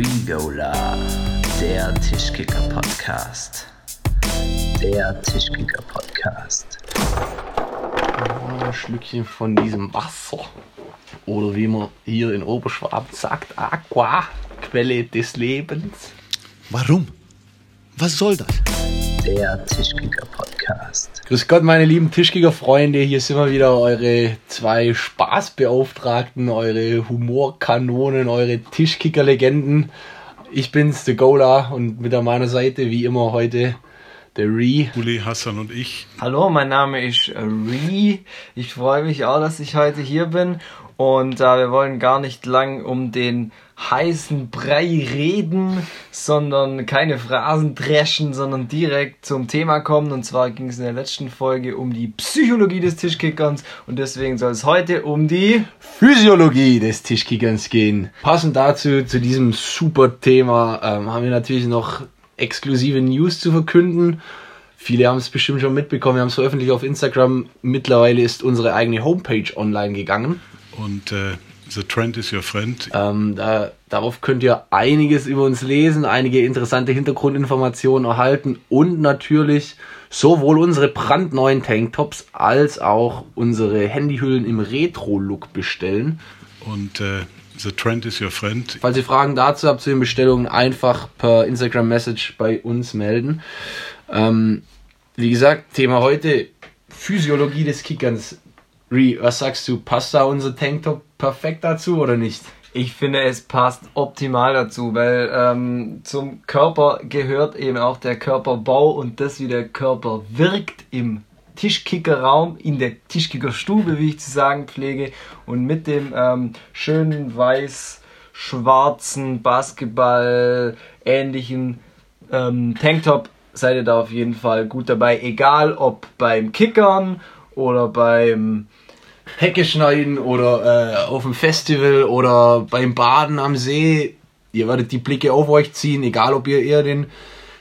Regola, der Tischkicker-Podcast. Der Tischkicker-Podcast. Ein Schlückchen von diesem Wasser. Oder wie man hier in Oberschwaben sagt, Aqua, Quelle des Lebens. Warum? Was soll das? Der Tischkicker-Podcast. Grüß Gott, meine lieben Tischkicker-Freunde. Hier sind wir wieder, eure zwei Spaßbeauftragten, eure Humorkanonen, eure Tischkicker-Legenden. Ich bin's, der Gola, und mit an meiner Seite, wie immer heute, der Ree. Uli, Hassan und ich. Hallo, mein Name ist äh, Ree. Ich freue mich auch, dass ich heute hier bin. Und äh, wir wollen gar nicht lang um den heißen Brei reden, sondern keine Phrasen dreschen, sondern direkt zum Thema kommen. Und zwar ging es in der letzten Folge um die Psychologie des Tischkickerns und deswegen soll es heute um die Physiologie des Tischkickerns gehen. Passend dazu, zu diesem super Thema, ähm, haben wir natürlich noch exklusive News zu verkünden. Viele haben es bestimmt schon mitbekommen, wir haben es veröffentlicht auf Instagram. Mittlerweile ist unsere eigene Homepage online gegangen. Und äh, The Trend is your friend. Ähm, da, darauf könnt ihr einiges über uns lesen, einige interessante Hintergrundinformationen erhalten und natürlich sowohl unsere brandneuen Tanktops als auch unsere Handyhüllen im Retro-Look bestellen. Und äh, The Trend is your friend. Falls ihr Fragen dazu habt zu den Bestellungen, einfach per Instagram-Message bei uns melden. Ähm, wie gesagt, Thema heute Physiologie des Kickerns. Ree, was sagst du? Passt da unser Tanktop perfekt dazu oder nicht? Ich finde, es passt optimal dazu, weil ähm, zum Körper gehört eben auch der Körperbau und das, wie der Körper wirkt im Tischkickerraum, in der Tischkickerstube, wie ich zu sagen pflege. Und mit dem ähm, schönen weiß-schwarzen Basketball ähnlichen ähm, Tanktop seid ihr da auf jeden Fall gut dabei. Egal ob beim Kickern oder beim Hecke schneiden oder äh, auf dem Festival oder beim Baden am See. Ihr werdet die Blicke auf euch ziehen, egal ob ihr eher den,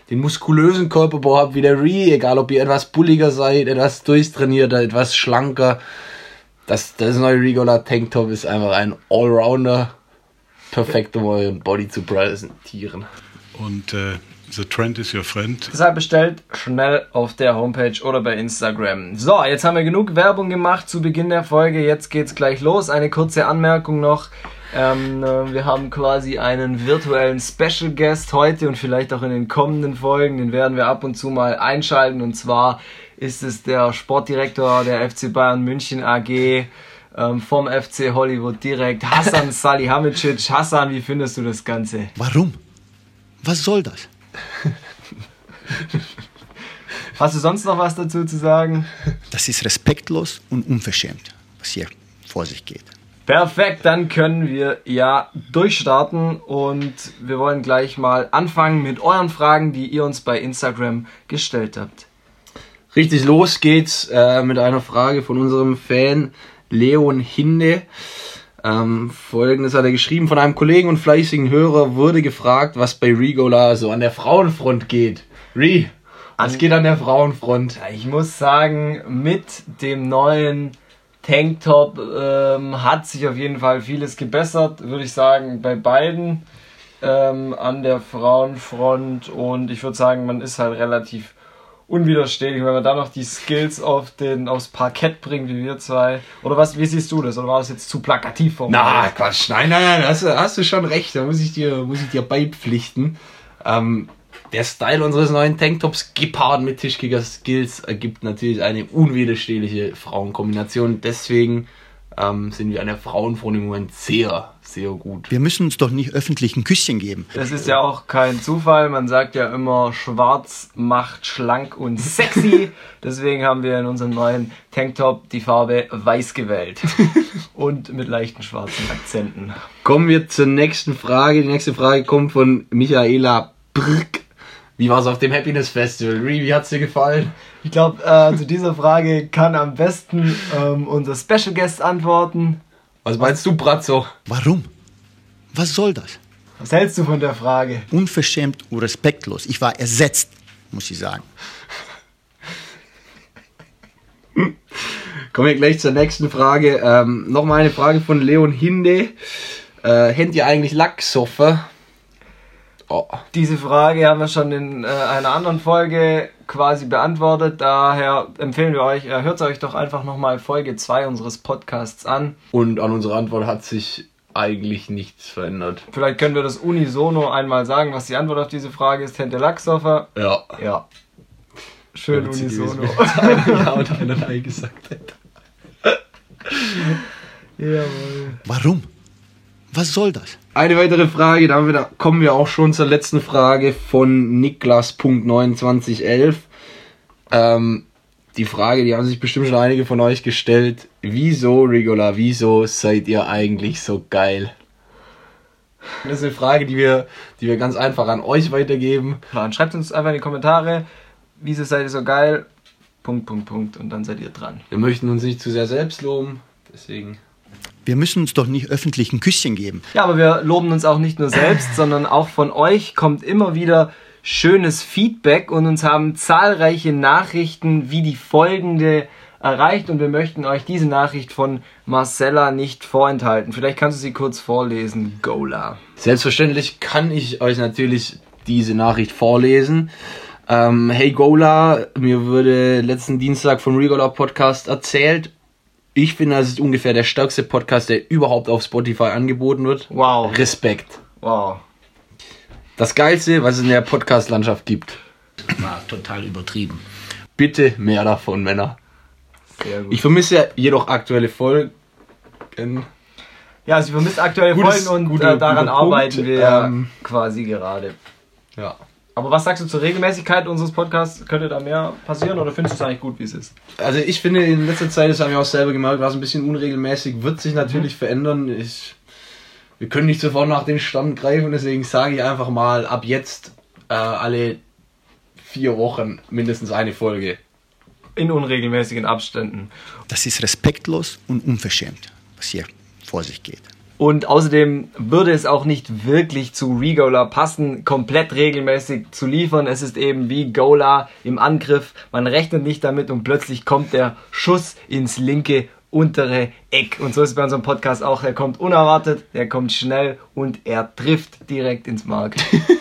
den muskulösen Körperbau habt wie der Ree, egal ob ihr etwas bulliger seid, etwas durchtrainierter, etwas schlanker. Das, das neue Regola Tanktop ist einfach ein Allrounder. Perfekt, um euren Body zu präsentieren. Und äh, The Trend is your friend. Deshalb bestellt schnell auf der Homepage oder bei Instagram. So, jetzt haben wir genug Werbung gemacht zu Beginn der Folge. Jetzt geht's gleich los. Eine kurze Anmerkung noch. Ähm, äh, wir haben quasi einen virtuellen Special Guest heute und vielleicht auch in den kommenden Folgen. Den werden wir ab und zu mal einschalten. Und zwar ist es der Sportdirektor der FC Bayern München AG ähm, vom FC Hollywood direkt, Hassan Salihamidzic. Hassan, wie findest du das Ganze? Warum? Was soll das? Hast du sonst noch was dazu zu sagen? Das ist respektlos und unverschämt, was hier vor sich geht. Perfekt, dann können wir ja durchstarten und wir wollen gleich mal anfangen mit euren Fragen, die ihr uns bei Instagram gestellt habt. Richtig, los geht's äh, mit einer Frage von unserem Fan Leon Hinde. Ähm, Folgendes hat er geschrieben, von einem Kollegen und fleißigen Hörer wurde gefragt, was bei Regola so an der Frauenfront geht. Re, was geht an der Frauenfront? Ich muss sagen, mit dem neuen Tanktop ähm, hat sich auf jeden Fall vieles gebessert, würde ich sagen, bei beiden ähm, an der Frauenfront und ich würde sagen, man ist halt relativ unwiderstehlich, wenn man dann noch die Skills auf den, aufs Parkett bringt, wie wir zwei. Oder was, wie siehst du das? Oder war das jetzt zu plakativ formuliert? Na, Quatsch, nein, nein, nein, hast, du- hast du schon recht, da muss ich dir, muss ich dir beipflichten. Ähm, der Style unseres neuen Tanktops gepaart mit Tischkicker-Skills ergibt natürlich eine unwiderstehliche Frauenkombination. Deswegen ähm, sind wir an der Frauenfront im Moment sehr, sehr gut. Wir müssen uns doch nicht öffentlich ein Küsschen geben. Das ist ja auch kein Zufall. Man sagt ja immer, schwarz macht schlank und sexy. Deswegen haben wir in unserem neuen Tanktop die Farbe weiß gewählt. Und mit leichten schwarzen Akzenten. Kommen wir zur nächsten Frage. Die nächste Frage kommt von Michaela Brck. Wie war es auf dem Happiness Festival? Ree, wie hat's dir gefallen? Ich glaube, äh, zu dieser Frage kann am besten ähm, unser Special Guest antworten. Was meinst du, Bratzo? Warum? Was soll das? Was hältst du von der Frage? Unverschämt und respektlos. Ich war ersetzt, muss ich sagen. Kommen wir gleich zur nächsten Frage. Ähm, Nochmal eine Frage von Leon Hinde. Äh, Händ ihr eigentlich Lacksoffer? Oh. Diese Frage haben wir schon in äh, einer anderen Folge quasi beantwortet. Daher empfehlen wir euch, äh, hört euch doch einfach nochmal Folge 2 unseres Podcasts an. Und an unsere Antwort hat sich eigentlich nichts verändert. Vielleicht können wir das unisono einmal sagen, was die Antwort auf diese Frage ist. Hente Lachsoffer. Ja. Ja. Schön Witzig unisono. ja und einer Nein gesagt hätte. Jawohl. Warum? Was soll das? Eine weitere Frage, da, kommen wir auch schon zur letzten Frage von Niklas.2911. Ähm, die Frage, die haben sich bestimmt schon einige von euch gestellt. Wieso, Rigola, wieso seid ihr eigentlich so geil? Das ist eine Frage, die wir, die wir ganz einfach an euch weitergeben. Plan. Schreibt uns einfach in die Kommentare, wieso seid ihr so geil? Punkt, Punkt, Punkt. Und dann seid ihr dran. Wir möchten uns nicht zu sehr selbst loben, deswegen. Wir müssen uns doch nicht öffentlich ein Küsschen geben. Ja, aber wir loben uns auch nicht nur selbst, sondern auch von euch kommt immer wieder schönes Feedback und uns haben zahlreiche Nachrichten wie die folgende erreicht und wir möchten euch diese Nachricht von Marcella nicht vorenthalten. Vielleicht kannst du sie kurz vorlesen, Gola. Selbstverständlich kann ich euch natürlich diese Nachricht vorlesen. Ähm, hey Gola, mir wurde letzten Dienstag vom Regola Podcast erzählt. Ich finde, das ist ungefähr der stärkste Podcast, der überhaupt auf Spotify angeboten wird. Wow. Respekt. Wow. Das Geilste, was es in der Podcast-Landschaft gibt. War total übertrieben. Bitte mehr davon, Männer. Sehr gut. Ich vermisse ja jedoch aktuelle Folgen. ja, sie vermisst aktuelle Gutes- Folgen und guter- äh, daran guter Punkt. arbeiten wir Ähm, quasi gerade. Ja. Aber was sagst du zur Regelmäßigkeit unseres Podcasts? Könnte da mehr passieren oder findest du es eigentlich gut, wie es ist? Also ich finde in letzter Zeit, das haben wir auch selber gemerkt, war es ein bisschen unregelmäßig, wird sich natürlich verändern. Ich, wir können nicht sofort nach dem Stand greifen, deswegen sage ich einfach mal, ab jetzt äh, alle vier Wochen mindestens eine Folge. In unregelmäßigen Abständen. Das ist respektlos und unverschämt, was hier vor sich geht. Und außerdem würde es auch nicht wirklich zu Regola passen, komplett regelmäßig zu liefern. Es ist eben wie Gola im Angriff. Man rechnet nicht damit und plötzlich kommt der Schuss ins linke untere Eck. Und so ist es bei unserem Podcast auch. Er kommt unerwartet, er kommt schnell und er trifft direkt ins Mark.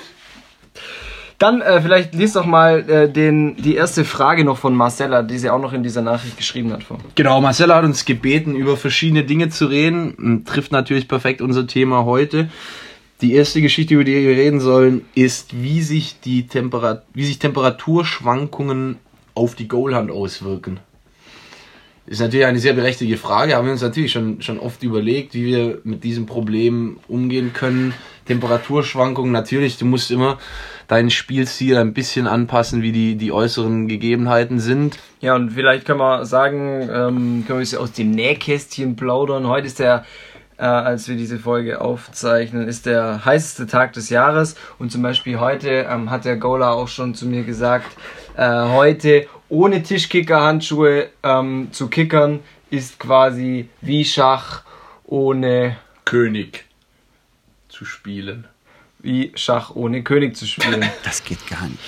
Dann äh, vielleicht liest doch mal äh, den, die erste Frage noch von Marcella, die sie auch noch in dieser Nachricht geschrieben hat. Vor. Genau, Marcella hat uns gebeten, über verschiedene Dinge zu reden. M, Trifft natürlich perfekt unser Thema heute. Die erste Geschichte, über die wir reden sollen, ist, wie sich, die Temperat wie sich Temperaturschwankungen auf die Goalhand auswirken. Ist natürlich eine sehr berechtigte Frage, haben wir uns natürlich schon, schon oft überlegt, wie wir mit diesem Problem umgehen können. Temperaturschwankungen, natürlich, du musst immer deinen Spielstil ein bisschen anpassen, wie die, die äußeren Gegebenheiten sind. Ja, und vielleicht können wir sagen, ähm, können wir es aus dem Nähkästchen plaudern. Heute ist der, äh, als wir diese Folge aufzeichnen, ist der heißeste Tag des Jahres. Und zum Beispiel heute ähm, hat der Gola auch schon zu mir gesagt, äh, heute ohne Tischkicker-Handschuhe ähm, zu kickern ist quasi wie Schach ohne König zu spielen. Wie Schach ohne König zu spielen. Das geht gar nicht.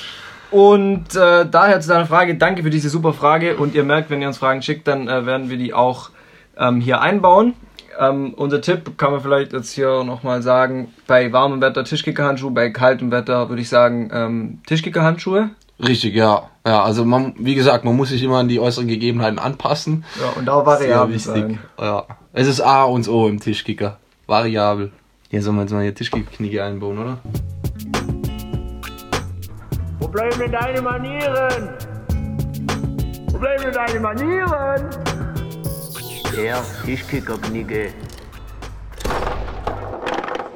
Und äh, daher zu deiner Frage, danke für diese super Frage. Und ihr merkt, wenn ihr uns Fragen schickt, dann äh, werden wir die auch ähm, hier einbauen. Ähm, unser Tipp kann man vielleicht jetzt hier nochmal sagen, bei warmem Wetter Tischkickerhandschuhe, bei kaltem Wetter würde ich sagen ähm, Tischkickerhandschuhe. Richtig, ja. Ja, also man, wie gesagt, man muss sich immer an die äußeren Gegebenheiten anpassen. Ja, und auch Sehr variabel wichtig. sein. Ja. Es ist A und O im Tischkicker. Variabel. Hier sollen wir jetzt mal hier Tischkicker-Kniege einbauen, oder? Wo bleiben denn deine Manieren? Wo bleiben denn deine Manieren? Der Tischkicker-Knigge.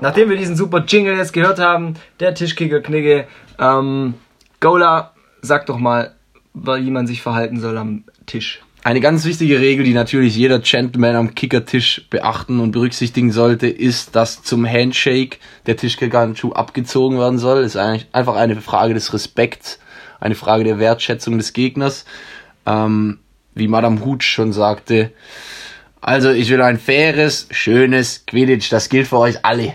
Nachdem wir diesen super Jingle jetzt gehört haben, der Tischkicker-Knigge, ähm, Gola, sag doch mal, wie man sich verhalten soll am Tisch. Eine ganz wichtige Regel, die natürlich jeder Gentleman am Kickertisch beachten und berücksichtigen sollte, ist, dass zum Handshake der Tischkickerhandschuh abgezogen werden soll. Ist eigentlich einfach eine Frage des Respekts, eine Frage der Wertschätzung des Gegners. Ähm, wie Madame Hutsch schon sagte. Also ich will ein faires, schönes Quidditch. Das gilt für euch alle.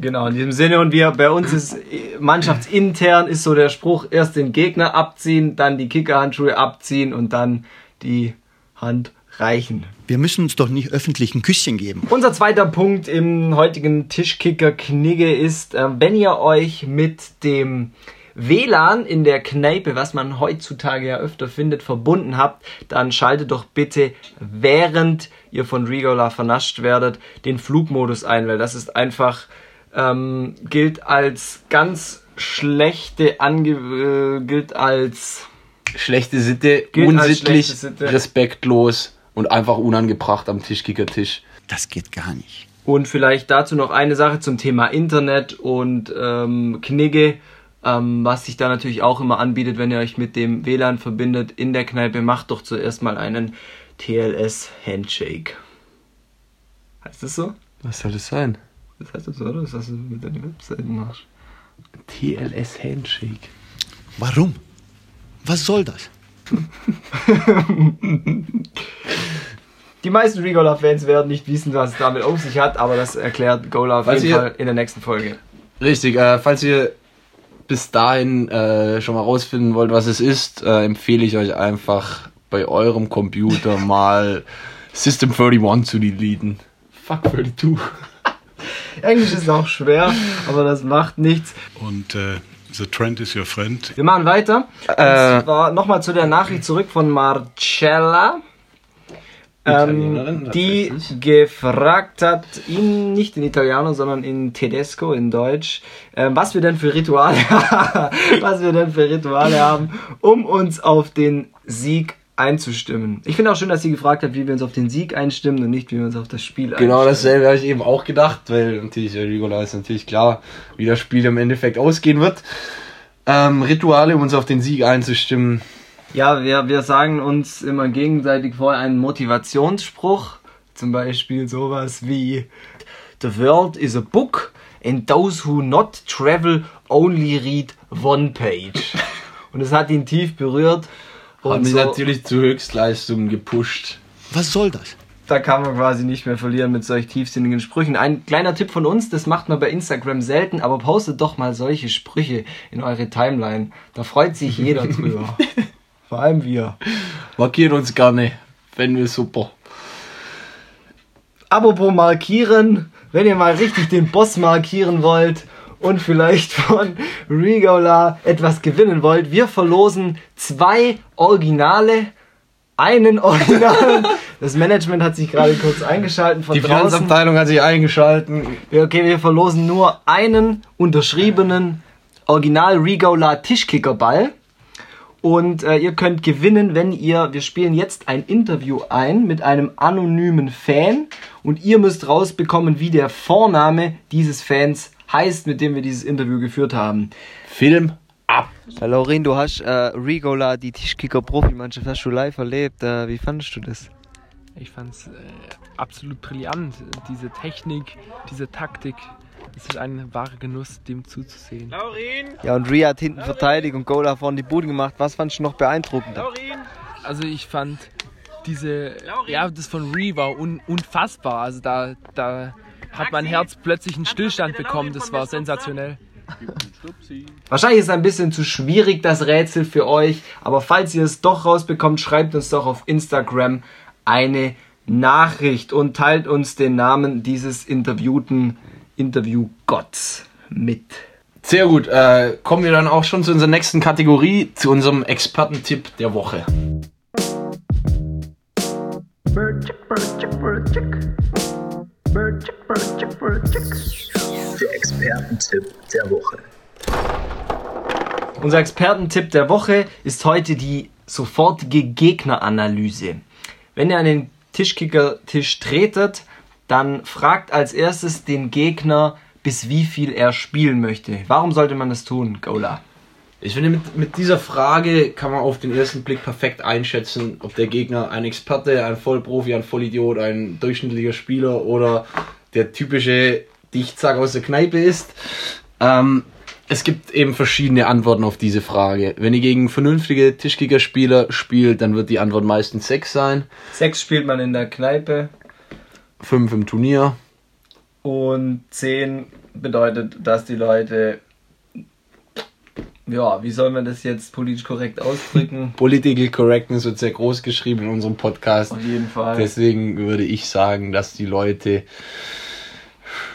Genau, in diesem Sinne und wir, bei uns ist mannschaftsintern ist so der Spruch, erst den Gegner abziehen, dann die Kickerhandschuhe abziehen und dann die Hand reichen. Wir müssen uns doch nicht öffentlich ein Küsschen geben. Unser zweiter Punkt im heutigen Tischkicker-Knigge ist, äh, wenn ihr euch mit dem WLAN in der Kneipe, was man heutzutage ja öfter findet, verbunden habt, dann schaltet doch bitte, während ihr von Regola vernascht werdet, den Flugmodus ein, weil das ist einfach, ähm, gilt als ganz schlechte, Ange äh, gilt als Schlechte Sitte, Gilt unsittlich, schlechte Sitte. respektlos und einfach unangebracht am Tischkicker-Tisch. Das geht gar nicht. Und vielleicht dazu noch eine Sache zum Thema Internet und ähm, Knigge, ähm, was sich da natürlich auch immer anbietet, wenn ihr euch mit dem WLAN verbindet in der Kneipe, macht doch zuerst mal einen TLS-Handshake. Heißt das so? Was soll das sein? Das heißt das so, oder? Das hast du mit deiner Webseite machst. TLS Handshake. Warum? Was soll das? Die meisten Regola-Fans werden nicht wissen, was es damit auf sich hat, aber das erklärt Gola auf Was jeden ihr- Fall in der nächsten Folge. Richtig, äh, falls ihr bis dahin äh, schon mal rausfinden wollt, was es ist, äh, empfehle ich euch einfach bei eurem Computer mal System 31 zu deleten. Fuck 32. Englisch ist auch schwer, aber das macht nichts. Und äh, The Trend is your friend. Wir machen weiter. Äh. Und zwar nochmal zu der Nachricht zurück von Marcella. Ähm, die gefragt hat, ihn nicht in Italiano, sondern in Tedesco, in Deutsch, ähm, was wir denn für Rituale, was wir denn für Rituale haben, um uns auf den Sieg einzustimmen. Ich finde auch schön, dass sie gefragt hat, wie wir uns auf den Sieg einstimmen und nicht, wie wir uns auf das Spiel Genau einstimmen. dasselbe habe ich eben auch gedacht, weil natürlich äh, Rigola ist natürlich klar, wie das Spiel im Endeffekt ausgehen wird. Ähm, Rituale, um uns auf den Sieg einzustimmen. Ja, wir, wir sagen uns immer gegenseitig vorher einen Motivationsspruch. Zum Beispiel sowas wie The world is a book and those who not travel only read one page. Und es hat ihn tief berührt. Hat mich so, natürlich zu Höchstleistungen gepusht. Was soll das? da kann man quasi nicht mehr verlieren mit solch tiefsinnigen Sprüchen. Ein kleiner Tipp von uns, das macht man bei Instagram selten, aber postet doch mal solche Sprüche in eure Timeline. Da freut sich jeder drüber. Vor allem wir. Markiert uns gerne, wenn wir super. Apropos markieren, wenn ihr mal richtig den Boss markieren wollt und vielleicht von Regola etwas gewinnen wollt, wir verlosen zwei Originale, einen Original. Das Management hat sich gerade kurz eingeschaltet von Die draußen. Finanzabteilung hat sich eingeschalten. Okay, wir verlosen nur einen unterschriebenen Original Regola Tischkickerball. Und äh, ihr könnt gewinnen, wenn ihr, wir spielen jetzt ein Interview ein mit einem anonymen Fan und ihr müsst rausbekommen, wie der Vorname dieses Fans heißt, mit dem wir dieses Interview geführt haben. Film ab. Ja, Laurin, du hast äh, Rigola, die Tischkicker-Profimannschaft, hast du live erlebt. Äh, wie fandest du das? Ich fand es äh, absolut brillant. Diese Technik, diese Taktik. Es ist ein wahrer Genuss, dem zuzusehen. Ja, und Ria hat hinten verteidigt und Gola vorne die Bude gemacht. Was fandest du noch beeindruckender? Also ich fand diese, ja, das von Ree war un, unfassbar. Also da, da hat mein Herz plötzlich einen Stillstand bekommen. Das war sensationell. Wahrscheinlich ist es ein bisschen zu schwierig, das Rätsel für euch, aber falls ihr es doch rausbekommt, schreibt uns doch auf Instagram eine Nachricht und teilt uns den Namen dieses interviewten Interviewgotts mit. Sehr gut. Äh, kommen wir dann auch schon zu unserer nächsten Kategorie, zu unserem Expertentipp der Woche. Der Expertentipp der Woche. Unser Expertentipp der Woche ist heute die sofortige Gegneranalyse. Wenn ihr an den Tischkicker-Tisch tretet, dann fragt als erstes den Gegner, bis wie viel er spielen möchte. Warum sollte man das tun, Gola? Ich finde, mit, mit dieser Frage kann man auf den ersten Blick perfekt einschätzen, ob der Gegner ein Experte, ein Vollprofi, ein Vollidiot, ein durchschnittlicher Spieler oder der typische Dichtsack aus der Kneipe ist. Ähm, es gibt eben verschiedene Antworten auf diese Frage. Wenn ihr gegen vernünftige Tischkicker-Spieler spielt, dann wird die Antwort meistens 6 sein, Sechs spielt man in der Kneipe 5 im Turnier. und zehn bedeutet, dass die Leute ja, wie soll man das jetzt politisch korrekt ausdrücken? Political Correctness wird sehr groß geschrieben in unserem Podcast. Auf jeden Fall. Deswegen würde ich sagen, dass die Leute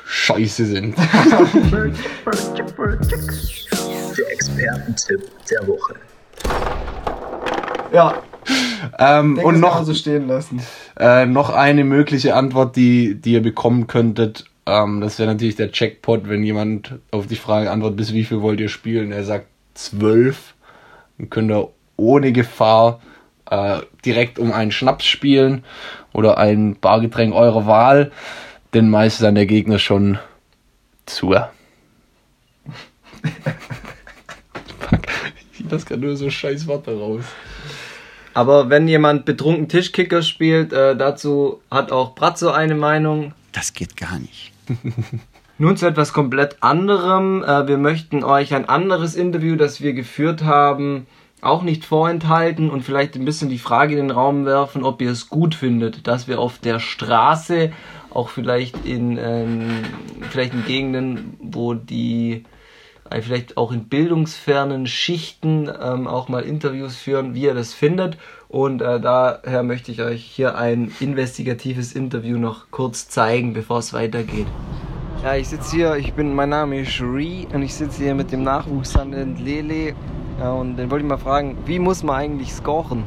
scheiße sind. Der Expertentipp der Woche. ja, ähm, denke, und noch, so stehen lassen. äh, noch eine mögliche Antwort, die, die ihr bekommen könntet. Ähm, das wäre natürlich der Jackpot, wenn jemand auf die Frage antwortet, bis wie viel wollt ihr spielen? Er sagt zwölf. Dann könnt ihr ohne Gefahr äh, direkt um einen Schnaps spielen oder ein Bargetränk eurer Wahl. Denn meist ist dann der Gegner schon zu. Fuck, ich lasse gerade nur so scheiß Worte raus. Aber wenn jemand betrunken Tischkicker spielt, äh, dazu hat auch Bratzo eine Meinung. Das geht gar nicht. Nun zu etwas komplett anderem. Äh, wir möchten euch ein anderes Interview, das wir geführt haben, auch nicht vorenthalten und vielleicht ein bisschen die Frage in den Raum werfen, ob ihr es gut findet, dass wir auf der Straße, auch vielleicht in, ähm, vielleicht in Gegenden, wo die äh, vielleicht auch in bildungsfernen Schichten ähm, auch mal Interviews führen, wie ihr das findet. Und äh, daher möchte ich euch hier ein investigatives Interview noch kurz zeigen, bevor es weitergeht. Ja, ich sitze hier, ich bin, mein Name ist Ree und ich sitze hier mit dem Nachwuchshandel Lele. Ja, und den wollte ich mal fragen, wie muss man eigentlich scoren?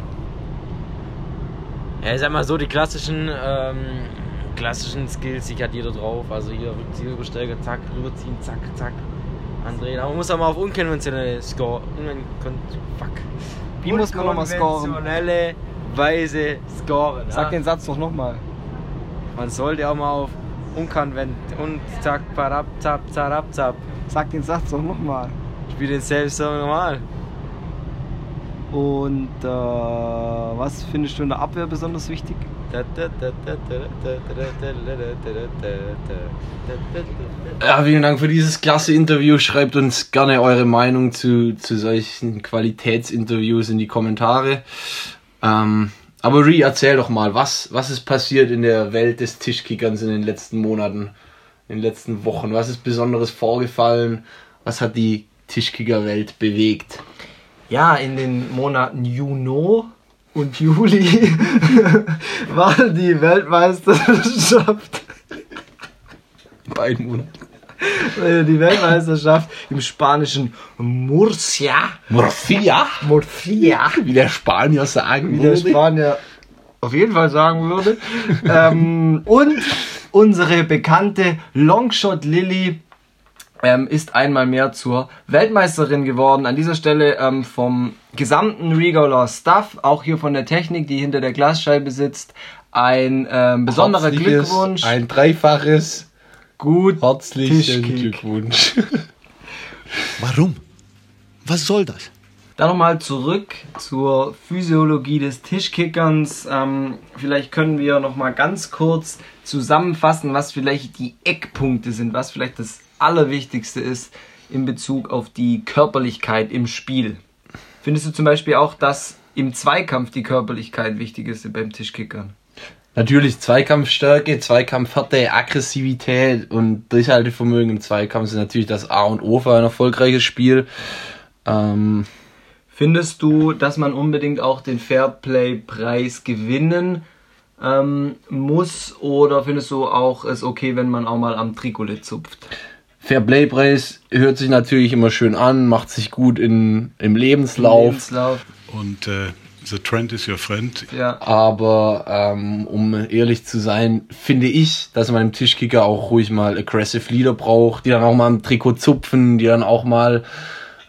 Ja, ich sag mal so, die klassischen, ähm, klassischen Skills, die hat jeder drauf. Also hier Übersteiger, zack, rüberziehen, zack, zack, andrehen. Aber man muss auch mal auf unkonventionelle Score. Unkon fuck. Wie muss man nochmal scoren? Unkonventionelle Weise scoren. Sag ja. den Satz doch nochmal. Man sollte auch mal auf unkonvent und zack, parab, zap, zarab, zap. Sag den Satz doch nochmal. Spiel den selbst so normal. Und äh, was findest du in der Abwehr besonders wichtig? Ja, vielen Dank für dieses klasse Interview. Schreibt uns gerne eure Meinung zu, zu solchen Qualitätsinterviews in die Kommentare. Ähm, aber Ri, erzähl doch mal, was, was ist passiert in der Welt des Tischkickerns in den letzten Monaten, in den letzten Wochen? Was ist Besonderes vorgefallen? Was hat die Tischkickerwelt bewegt? Ja, in den Monaten Juni und Juli war die Weltmeisterschaft. Beiden Monaten. äh, Die Weltmeisterschaft im spanischen Murcia. Morphia, Murcia. wie der Spanier sagen wie der würde. Spanier auf jeden Fall sagen würde. ähm, und unsere bekannte Longshot Lilly ähm, ist einmal mehr zur Weltmeisterin geworden. An dieser Stelle ähm, vom gesamten Regaler Staff, auch hier von der Technik, die hinter der Glasscheibe sitzt, ein ähm, besonderer Herzliches, Glückwunsch. Ein dreifaches Gut herzlichen Tischkick. Glückwunsch. Warum? Was soll das? Dann nochmal zurück zur Physiologie des Tischkickerns. Ähm, vielleicht können wir nochmal ganz kurz zusammenfassen, was vielleicht die Eckpunkte sind, was vielleicht das Allerwichtigste ist in Bezug auf die Körperlichkeit im Spiel. Findest du zum Beispiel auch, dass im Zweikampf die Körperlichkeit wichtig ist beim Tischkickern? Natürlich Zweikampfstärke, Zweikampfhärte, Aggressivität und Durchhaltevermögen im Zweikampf sind natürlich das A und O für ein erfolgreiches Spiel. Ähm, Findest du, dass man unbedingt auch den Fairplay-Preis gewinnen ähm, muss oder findest du auch es okay, wenn man auch mal am Trikolet zupft? Fairplay-Preis hört sich natürlich immer schön an, macht sich gut in, im Lebenslauf, Lebenslauf. Und äh, the trend is your friend. Ja. aber ähm, um ehrlich zu sein, finde ich, dass man im Tischkicker auch ruhig mal aggressive Leader braucht, die dann auch mal am Trikot zupfen, die dann auch mal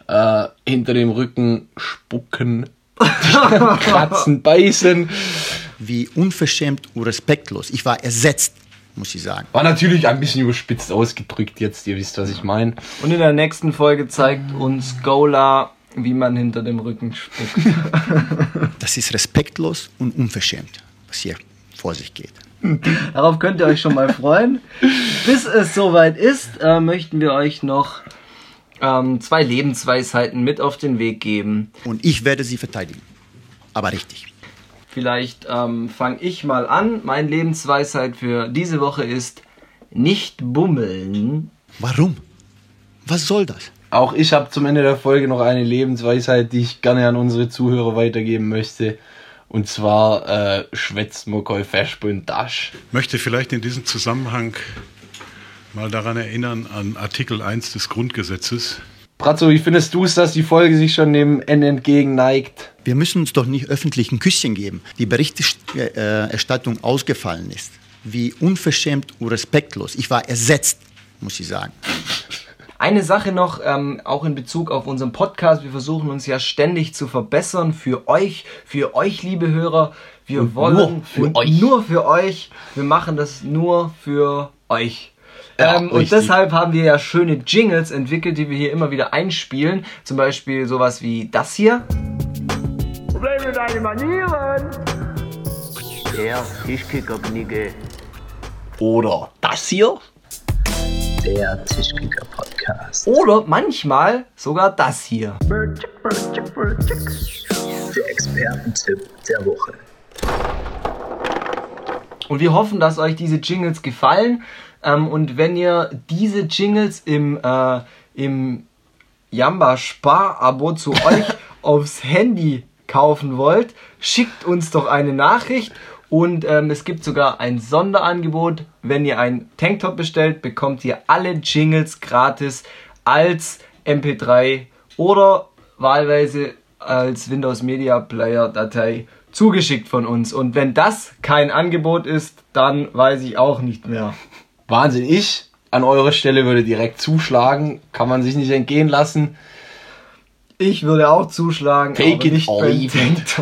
äh, hinter dem Rücken spucken, kratzen, beißen. Wie unverschämt und respektlos. Ich war ersetzt, muss ich sagen. War natürlich ein bisschen überspitzt ausgedrückt jetzt, ihr wisst, was ich meine. Und in der nächsten Folge zeigt uns Gola, wie man hinter dem Rücken spuckt. Das ist respektlos und unverschämt, was hier vor sich geht. Darauf könnt ihr euch schon mal freuen. Bis es soweit ist, äh, möchten wir euch noch ähm, zwei Lebensweisheiten mit auf den Weg geben. Und ich werde sie verteidigen. Aber richtig. Vielleicht ähm, fange ich mal an. Meine Lebensweisheit für diese Woche ist nicht bummeln. Warum? Was soll das? Auch ich habe zum Ende der Folge noch eine Lebensweisheit, die ich gerne an unsere Zuhörer weitergeben möchte. Und zwar äh, schwätzt man kein Versprint Dasch. möchte vielleicht in diesem Zusammenhang mal daran erinnern an Artikel 1 des Grundgesetzes. Bratzo, wie findest du es, dass die Folge sich schon dem Ende entgegen neigt? Wir müssen uns doch nicht öffentlich ein Küsschen geben. Die Berichterstattung ausgefallen ist. Wie unverschämt und respektlos. Ich war ersetzt, muss ich sagen. Eine Sache noch, ähm, auch in Bezug auf unseren Podcast. Wir versuchen uns ja ständig zu verbessern für euch, für euch, liebe Hörer. Wir Und wollen nur für euch. nur für euch. Wir machen das nur für euch. Ja, ähm, und deshalb haben wir ja schöne Jingles entwickelt, die wir hier immer wieder einspielen. Zum Beispiel sowas wie das hier. Problem mit deinen Manieren. Der Tischkicker-Knigge. Oder das hier? Der Tischkicker-Podcast. Oder manchmal sogar das hier. Der Expertentipp der Woche. Und wir hoffen, dass euch diese Jingles gefallen. Ähm, und wenn ihr diese Jingles im, äh, im Jamba Spar-Abo zu euch aufs Handy kaufen wollt, schickt uns doch eine Nachricht. Und ähm, es gibt sogar ein Sonderangebot. Wenn ihr ein Tanktop bestellt, bekommt ihr alle Jingles gratis als MP3 oder wahlweise als Windows Media Player Datei zugeschickt von uns. Und wenn das kein Angebot ist, dann weiß ich auch nicht mehr. Wahnsinn, ich an eurer Stelle würde direkt zuschlagen. Kann man sich nicht entgehen lassen. Ich würde auch zuschlagen, Take aber it nicht or leave it.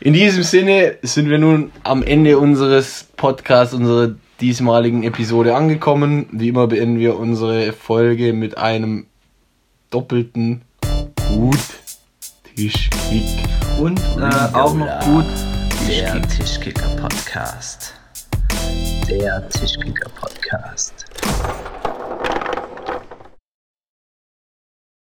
In diesem Sinne sind wir nun am Ende unseres Podcasts, unserer diesmaligen Episode angekommen. Wie immer beenden wir unsere Folge mit einem doppelten Gut Tischkick. Und äh, auch noch gut der Tischkicker Podcast. Der Tischkicker Podcast.